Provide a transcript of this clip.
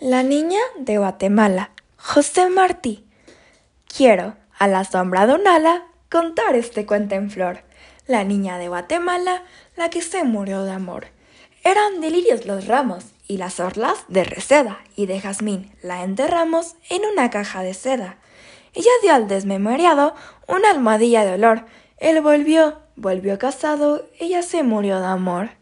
La niña de Guatemala, José Martí. Quiero, a la sombra de un ala, contar este cuento en flor. La niña de Guatemala, la que se murió de amor. Eran delirios los ramos y las orlas de reseda y de jazmín la enterramos en una caja de seda. Ella dio al desmemoriado una almohadilla de olor. Él volvió, volvió casado, ella se murió de amor.